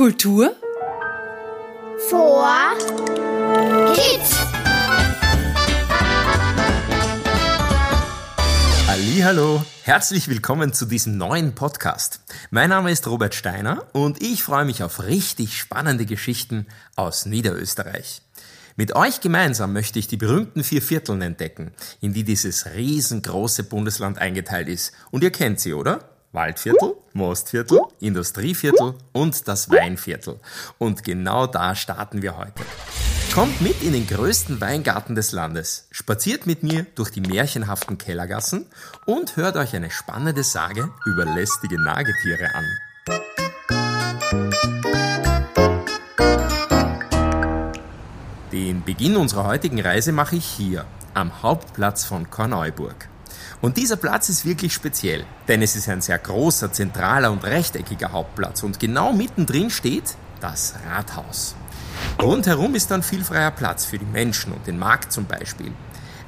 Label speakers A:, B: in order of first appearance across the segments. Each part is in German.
A: Kultur
B: vor Kids.
C: Hallo, herzlich willkommen zu diesem neuen Podcast. Mein Name ist Robert Steiner und ich freue mich auf richtig spannende Geschichten aus Niederösterreich. Mit euch gemeinsam möchte ich die berühmten vier Vierteln entdecken, in die dieses riesengroße Bundesland eingeteilt ist. Und ihr kennt sie, oder? Waldviertel, Mostviertel, Industrieviertel und das Weinviertel. Und genau da starten wir heute. Kommt mit in den größten Weingarten des Landes, spaziert mit mir durch die märchenhaften Kellergassen und hört euch eine spannende Sage über lästige Nagetiere an. Den Beginn unserer heutigen Reise mache ich hier, am Hauptplatz von Korneuburg. Und dieser Platz ist wirklich speziell, denn es ist ein sehr großer, zentraler und rechteckiger Hauptplatz und genau mittendrin steht das Rathaus. Rundherum ist dann viel freier Platz für die Menschen und den Markt zum Beispiel.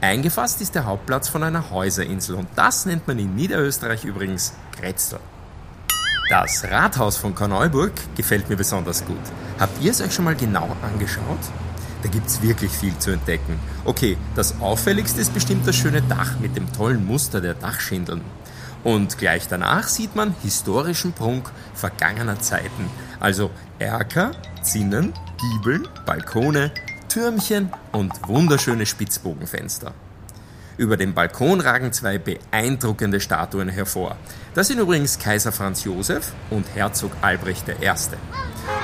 C: Eingefasst ist der Hauptplatz von einer Häuserinsel und das nennt man in Niederösterreich übrigens Kretzel. Das Rathaus von Korneuburg gefällt mir besonders gut. Habt ihr es euch schon mal genau angeschaut? Da gibt's wirklich viel zu entdecken. Okay, das auffälligste ist bestimmt das schöne Dach mit dem tollen Muster der Dachschindeln. Und gleich danach sieht man historischen Prunk vergangener Zeiten. Also Erker, Zinnen, Giebeln, Balkone, Türmchen und wunderschöne Spitzbogenfenster. Über dem Balkon ragen zwei beeindruckende Statuen hervor. Das sind übrigens Kaiser Franz Josef und Herzog Albrecht I.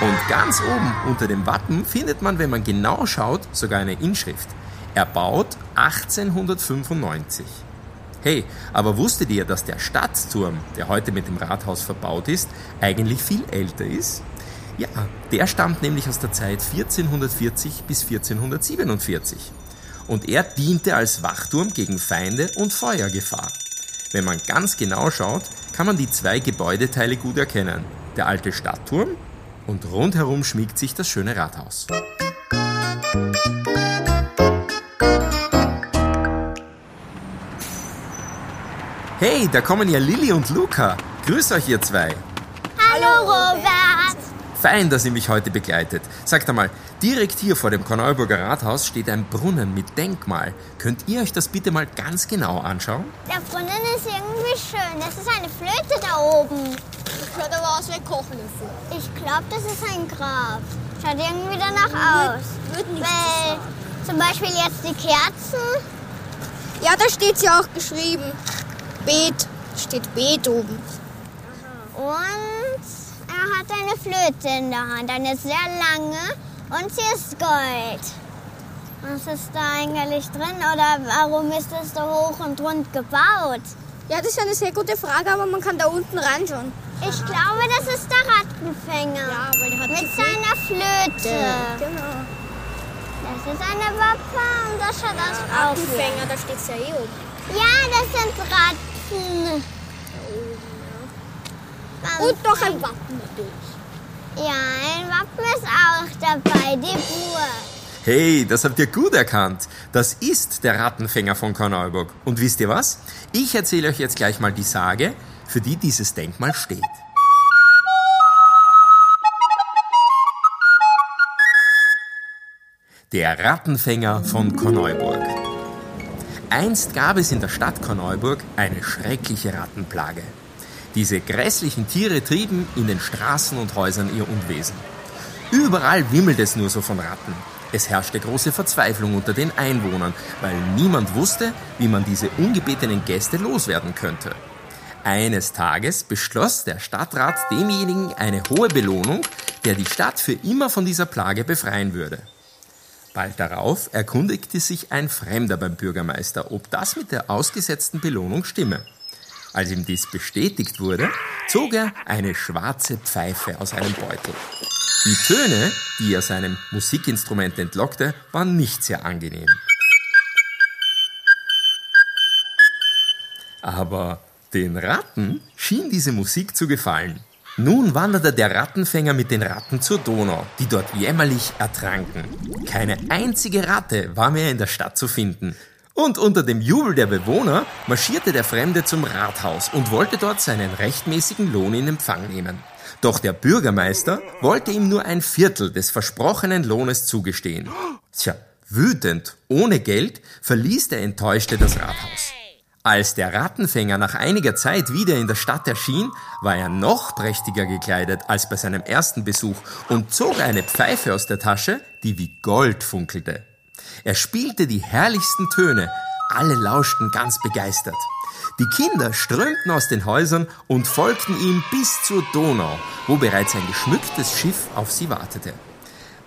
C: Und ganz oben unter dem Wappen findet man, wenn man genau schaut, sogar eine Inschrift. Erbaut 1895. Hey, aber wusstet ihr, dass der Stadtturm, der heute mit dem Rathaus verbaut ist, eigentlich viel älter ist? Ja, der stammt nämlich aus der Zeit 1440 bis 1447. Und er diente als Wachturm gegen Feinde und Feuergefahr. Wenn man ganz genau schaut, kann man die zwei Gebäudeteile gut erkennen. Der alte Stadtturm und rundherum schmiegt sich das schöne Rathaus. Hey, da kommen ja Lilly und Luca. Grüß euch ihr zwei.
B: Hallo Robert.
C: Fein, dass ihr mich heute begleitet. Sagt einmal, direkt hier vor dem Korneuburger Rathaus steht ein Brunnen mit Denkmal. Könnt ihr euch das bitte mal ganz genau anschauen?
B: Der Brunnen ist irgendwie schön. Das ist eine Flöte da oben.
D: Das schaut aber aus wie ein Kochlöffel.
B: Ich glaube, das ist ein Grab. Schaut irgendwie danach aus.
D: Wird nichts
B: Weil zum Beispiel jetzt die Kerzen.
D: Ja, da steht ja auch geschrieben. Bet. Steht Bet oben.
B: Und er hat eine Flöte in der Hand. Eine sehr lange. Und sie ist Gold. Was ist da eigentlich drin? Oder warum ist es so hoch und rund gebaut?
D: Ja, das ist eine sehr gute Frage, aber man kann da unten reinschauen.
B: Ich glaube, das ist der Rattenfänger.
D: Ja, weil der hat
B: Mit seiner Flöte.
D: Genau.
B: Das ist eine Wappe und das schaut aus wie
D: Rattenfänger, da steht es ja eh oben.
B: Ja, das sind Ratten. Ganz
D: Und noch ein Wappen natürlich.
B: Ja, ein Wappen ist auch dabei, die Burg.
C: Hey, das habt ihr gut erkannt. Das ist der Rattenfänger von Korneuburg. Und wisst ihr was? Ich erzähle euch jetzt gleich mal die Sage, für die dieses Denkmal steht. Der Rattenfänger von Korneuburg. Einst gab es in der Stadt Korneuburg eine schreckliche Rattenplage. Diese grässlichen Tiere trieben in den Straßen und Häusern ihr Unwesen. Überall wimmelt es nur so von Ratten. Es herrschte große Verzweiflung unter den Einwohnern, weil niemand wusste, wie man diese ungebetenen Gäste loswerden könnte. Eines Tages beschloss der Stadtrat demjenigen eine hohe Belohnung, der die Stadt für immer von dieser Plage befreien würde. Bald darauf erkundigte sich ein Fremder beim Bürgermeister, ob das mit der ausgesetzten Belohnung stimme. Als ihm dies bestätigt wurde, zog er eine schwarze Pfeife aus einem Beutel. Die Töne, die er seinem Musikinstrument entlockte, waren nicht sehr angenehm. Aber den Ratten schien diese Musik zu gefallen. Nun wanderte der Rattenfänger mit den Ratten zur Donau, die dort jämmerlich ertranken. Keine einzige Ratte war mehr in der Stadt zu finden. Und unter dem Jubel der Bewohner marschierte der Fremde zum Rathaus und wollte dort seinen rechtmäßigen Lohn in Empfang nehmen. Doch der Bürgermeister wollte ihm nur ein Viertel des versprochenen Lohnes zugestehen. Tja, wütend, ohne Geld, verließ der Enttäuschte das Rathaus. Als der Rattenfänger nach einiger Zeit wieder in der Stadt erschien, war er noch prächtiger gekleidet als bei seinem ersten Besuch und zog eine Pfeife aus der Tasche, die wie Gold funkelte. Er spielte die herrlichsten Töne, alle lauschten ganz begeistert. Die Kinder strömten aus den Häusern und folgten ihm bis zur Donau, wo bereits ein geschmücktes Schiff auf sie wartete.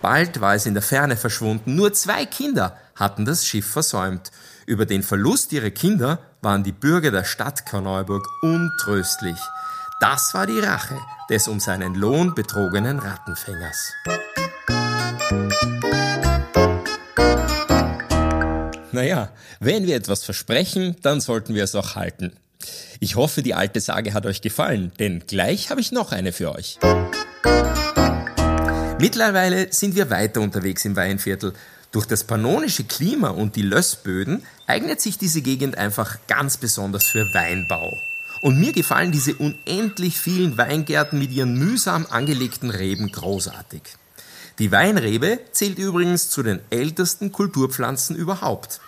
C: Bald war es in der Ferne verschwunden, nur zwei Kinder hatten das Schiff versäumt. Über den Verlust ihrer Kinder waren die Bürger der Stadt Korneuburg untröstlich. Das war die Rache des um seinen Lohn betrogenen Rattenfängers. Naja, wenn wir etwas versprechen, dann sollten wir es auch halten. Ich hoffe, die alte Sage hat euch gefallen, denn gleich habe ich noch eine für euch. Mittlerweile sind wir weiter unterwegs im Weinviertel. Durch das pannonische Klima und die Lössböden eignet sich diese Gegend einfach ganz besonders für Weinbau. Und mir gefallen diese unendlich vielen Weingärten mit ihren mühsam angelegten Reben großartig. Die Weinrebe zählt übrigens zu den ältesten Kulturpflanzen überhaupt.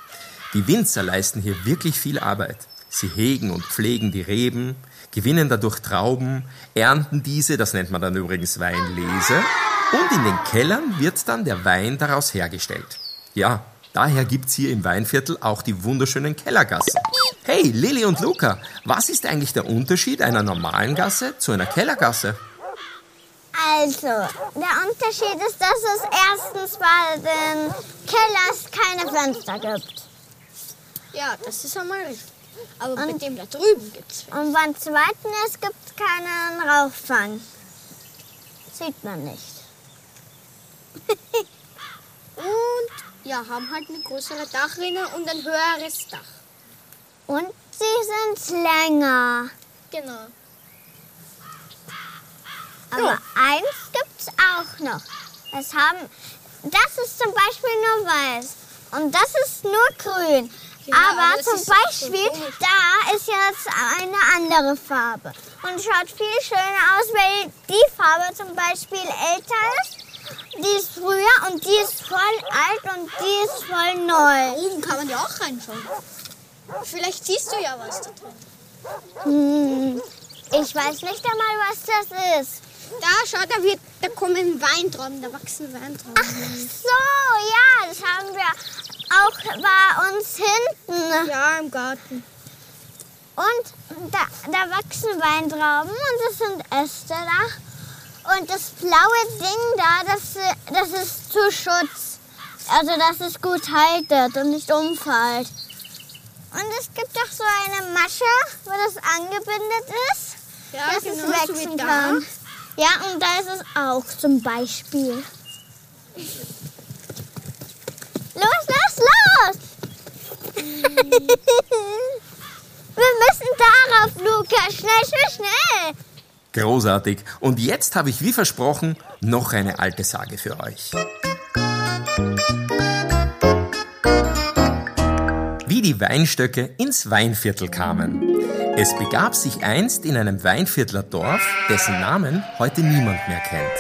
C: Die Winzer leisten hier wirklich viel Arbeit. Sie hegen und pflegen die Reben, gewinnen dadurch Trauben, ernten diese, das nennt man dann übrigens Weinlese, und in den Kellern wird dann der Wein daraus hergestellt. Ja, daher gibt's hier im Weinviertel auch die wunderschönen Kellergassen. Hey, Lilly und Luca, was ist eigentlich der Unterschied einer normalen Gasse zu einer Kellergasse?
B: Also, der Unterschied ist, dass es erstens bei den Kellers keine Fenster gibt.
D: Ja, das ist einmal richtig. Aber und, mit dem da drüben gibt's.
B: Und beim zweiten, es gibt keinen Rauchfang. Sieht man nicht.
D: und ja, haben halt eine größere Dachrinne und ein höheres Dach.
B: Und sie sind länger.
D: Genau.
B: Aber ja. eins gibt's auch noch. Es haben, das ist zum Beispiel nur weiß und das ist nur grün. Genau, aber zum Beispiel, so da ist jetzt eine andere Farbe und schaut viel schöner aus, weil die Farbe zum Beispiel älter ist. Die ist früher und die ist voll alt und die ist voll neu.
D: Da oben kann man ja auch reinschauen. Vielleicht siehst du ja was da drin.
B: Hm, ich weiß nicht einmal, was das ist.
D: Da, schau, da, wird, da kommen Weintrauben, da wachsen Weintrauben.
B: Ach so, ja, das haben wir auch bei uns hinten.
D: Ja, im Garten.
B: Und da, da wachsen Weintrauben und es sind Äste da. Und das blaue Ding da, das, das ist zu Schutz. Also, dass es gut haltet und nicht umfällt. Und es gibt auch so eine Masche, wo das angebindet ist,
D: ja,
B: dass
D: genau,
B: es wechseln so kann. Ja, und da ist es auch zum Beispiel. Wir müssen darauf, Luca. Schnell, schnell, schnell.
C: Großartig. Und jetzt habe ich, wie versprochen, noch eine alte Sage für euch. Wie die Weinstöcke ins Weinviertel kamen. Es begab sich einst in einem Weinviertler Dorf, dessen Namen heute niemand mehr kennt.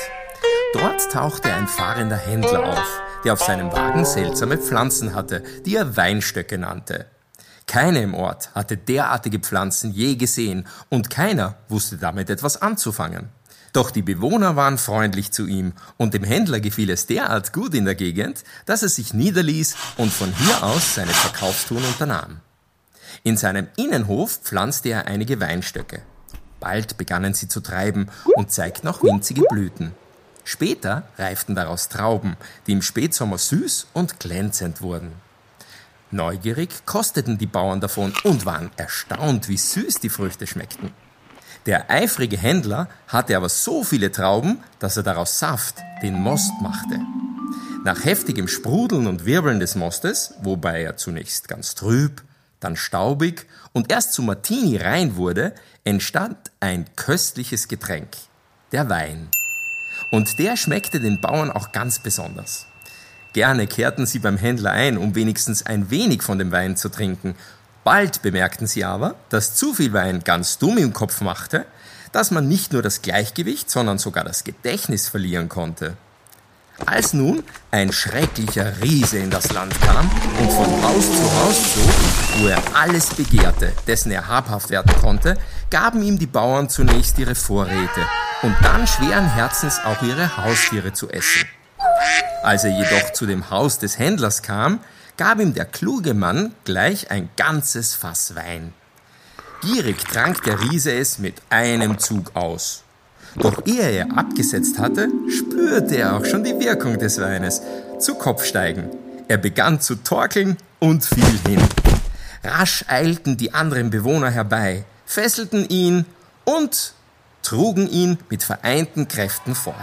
C: Dort tauchte ein fahrender Händler auf, der auf seinem Wagen seltsame Pflanzen hatte, die er Weinstöcke nannte. Keiner im Ort hatte derartige Pflanzen je gesehen und keiner wusste damit etwas anzufangen. Doch die Bewohner waren freundlich zu ihm und dem Händler gefiel es derart gut in der Gegend, dass er sich niederließ und von hier aus seine Verkaufstouren unternahm. In seinem Innenhof pflanzte er einige Weinstöcke. Bald begannen sie zu treiben und zeigten auch winzige Blüten. Später reiften daraus Trauben, die im Spätsommer süß und glänzend wurden. Neugierig kosteten die Bauern davon und waren erstaunt, wie süß die Früchte schmeckten. Der eifrige Händler hatte aber so viele Trauben, dass er daraus Saft, den Most, machte. Nach heftigem Sprudeln und Wirbeln des Mostes, wobei er zunächst ganz trüb, dann staubig und erst zu Martini rein wurde, entstand ein köstliches Getränk, der Wein. Und der schmeckte den Bauern auch ganz besonders. Gerne kehrten sie beim Händler ein, um wenigstens ein wenig von dem Wein zu trinken. Bald bemerkten sie aber, dass zu viel Wein ganz dumm im Kopf machte, dass man nicht nur das Gleichgewicht, sondern sogar das Gedächtnis verlieren konnte. Als nun ein schrecklicher Riese in das Land kam und von Haus zu Haus zog, wo er alles begehrte, dessen er habhaft werden konnte, gaben ihm die Bauern zunächst ihre Vorräte und dann schweren Herzens auch ihre Haustiere zu essen. Als er jedoch zu dem Haus des Händlers kam, gab ihm der kluge Mann gleich ein ganzes Fass Wein. Gierig trank der Riese es mit einem Zug aus. Doch ehe er abgesetzt hatte, spürte er auch schon die Wirkung des Weines. Zu Kopf steigen. Er begann zu torkeln und fiel hin. Rasch eilten die anderen Bewohner herbei, fesselten ihn und trugen ihn mit vereinten Kräften fort.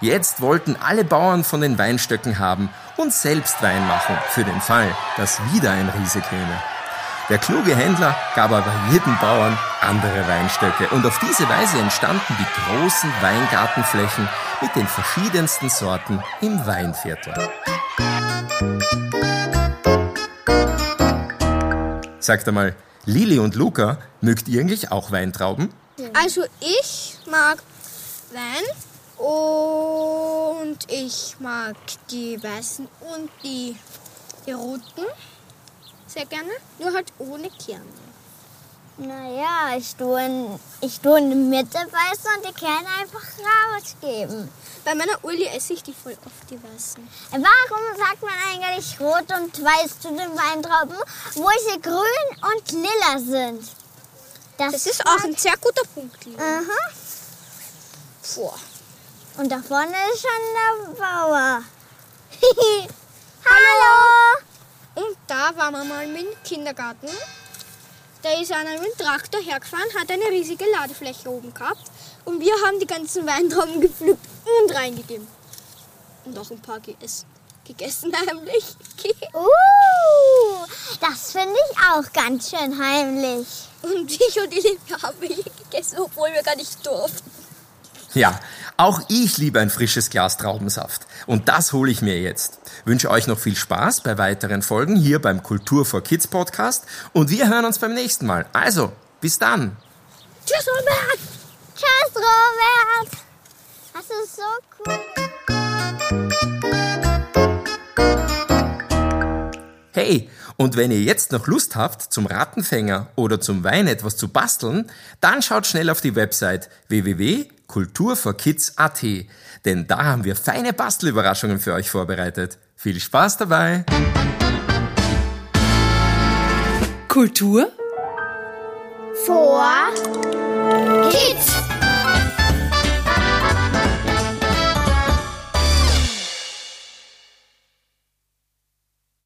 C: Jetzt wollten alle Bauern von den Weinstöcken haben und selbst Wein machen, für den Fall, dass wieder ein Riese käme. Der kluge Händler gab aber jedem Bauern andere Weinstöcke und auf diese Weise entstanden die großen Weingartenflächen mit den verschiedensten Sorten im Weinviertel. Sagt einmal, Lili und Luca, mögt ihr eigentlich auch Weintrauben?
D: Also ich mag Wein und ich mag die weißen und die, die roten sehr gerne, nur halt ohne Kerne.
B: Naja, ich tue, in, ich tue in die Mitte weiße und die Kerne einfach rausgeben.
D: Bei meiner Uli esse ich die voll oft, die weißen.
B: Warum sagt man eigentlich rot und weiß zu den Weintrauben, wo sie grün und lila sind?
D: Das, ist auch ein sehr guter Punkt, Lili. Boah.
B: Und da vorne ist schon der Bauer. Hallo!
D: Und da waren wir mal mit dem Kindergarten. Da ist einer mit dem Traktor hergefahren, hat eine riesige Ladefläche oben gehabt. Und wir haben die ganzen Weintrauben gepflückt und reingegeben. Und auch ein paar gegessen. Gegessen heimlich.
B: Uh, das finde ich auch ganz schön heimlich.
D: Und ich und die Liebe haben welche gegessen, obwohl wir gar nicht durften.
C: Ja, auch ich liebe ein frisches Glas Traubensaft. Und das hole ich mir jetzt. Wünsche euch noch viel Spaß bei weiteren Folgen hier beim Kultur for Kids Podcast. Und wir hören uns beim nächsten Mal. Also, bis dann.
D: Tschüss, Robert!
B: Tschüss, Robert! Das ist so cool.
C: Hey, und wenn ihr jetzt noch Lust habt, zum Rattenfänger oder zum Wein etwas zu basteln, dann schaut schnell auf die Website www.kulturforkids.at, denn da haben wir feine Bastelüberraschungen für euch vorbereitet. Viel Spaß dabei!
A: Kultur
B: Vor